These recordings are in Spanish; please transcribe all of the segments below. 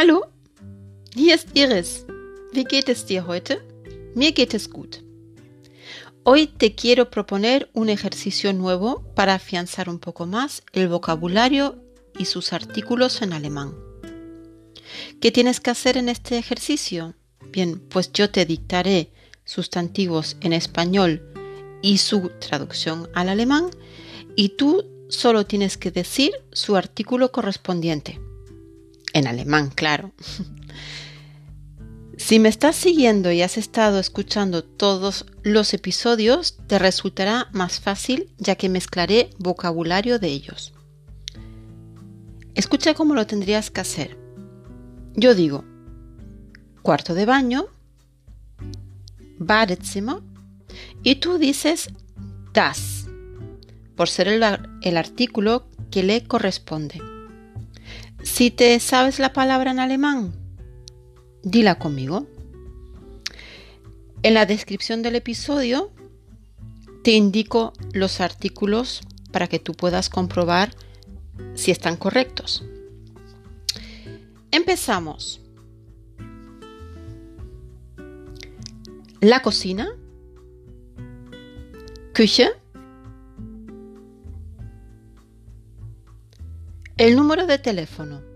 Hallo, hier ist Iris. Wie geht es dir heute? Mir geht es gut. Hoy te quiero proponer un ejercicio nuevo para afianzar un poco más el vocabulario y sus artículos en alemán. ¿Qué tienes que hacer en este ejercicio? Bien, pues yo te dictaré sustantivos en español y su traducción al alemán y tú solo tienes que decir su artículo correspondiente. En alemán, claro. Si me estás siguiendo y has estado escuchando todos los episodios, te resultará más fácil ya que mezclaré vocabulario de ellos. Escucha cómo lo tendrías que hacer. Yo digo, cuarto de baño, Badezimmer, y tú dices das, por ser el, el artículo que le corresponde. Si te sabes la palabra en alemán, dila conmigo. En la descripción del episodio te indico los artículos para que tú puedas comprobar si están correctos. Empezamos. La cocina. Küche. El número de teléfono.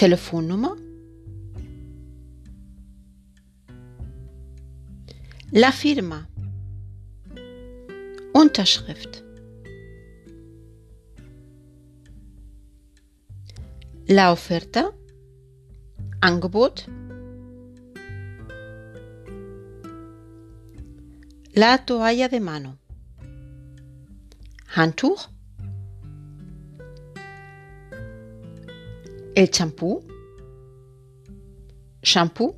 Telefonnummer. La firma. Unterschrift. La oferta. Angebot. La toalla de mano. Handtuch. El champú. Shampoo.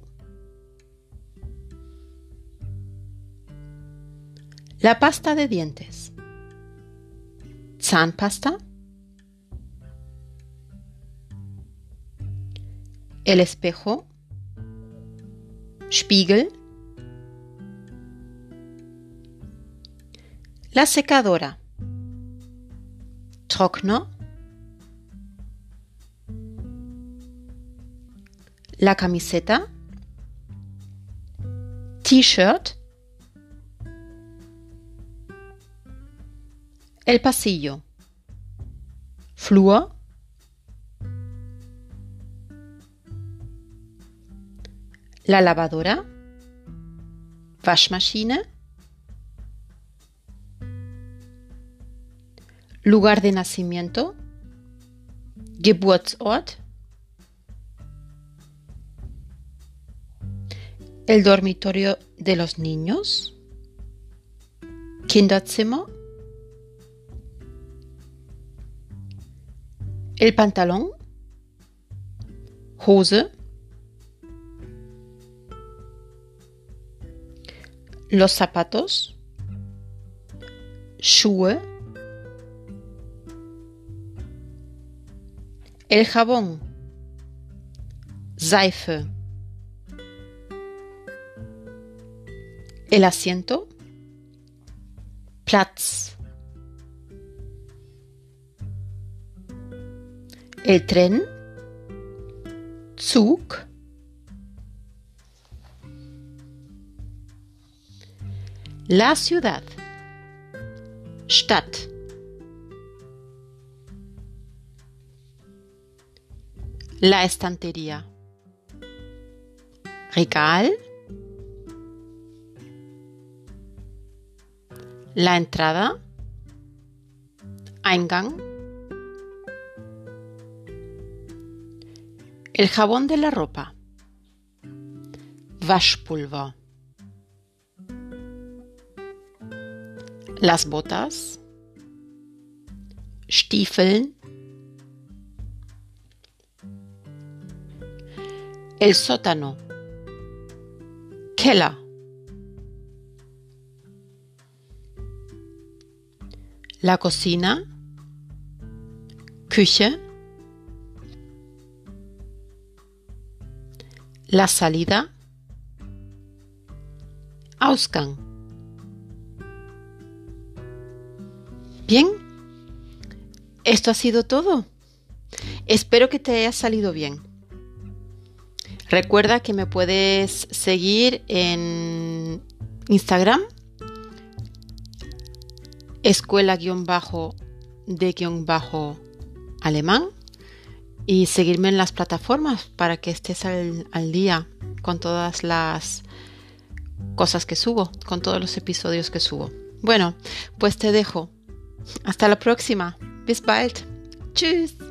La pasta de dientes. Zahnpasta. El espejo. Spiegel. La secadora. Trockner. La camiseta. T-shirt. El pasillo. Flur. La lavadora. Waschmaschine. Lugar de nacimiento. Geburtsort. El dormitorio de los niños. Kinderzimmer. El pantalón. Hose. Los zapatos. Schuhe. El jabón. Seife. El asiento. Platz. El tren. Zug. La ciudad. Stadt. La estantería. Regal. La entrada. Eingang. El jabón de la ropa. Waschpulver. Las botas. Stiefeln. El sótano. Keller. La cocina. Küche. La salida. Ausgang. Bien, esto ha sido todo. Espero que te haya salido bien. Recuerda que me puedes seguir en Instagram, escuela-de-alemán y seguirme en las plataformas para que estés al, al día con todas las cosas que subo, con todos los episodios que subo. Bueno, pues te dejo. Hasta la próxima. Bis bald. Tschüss.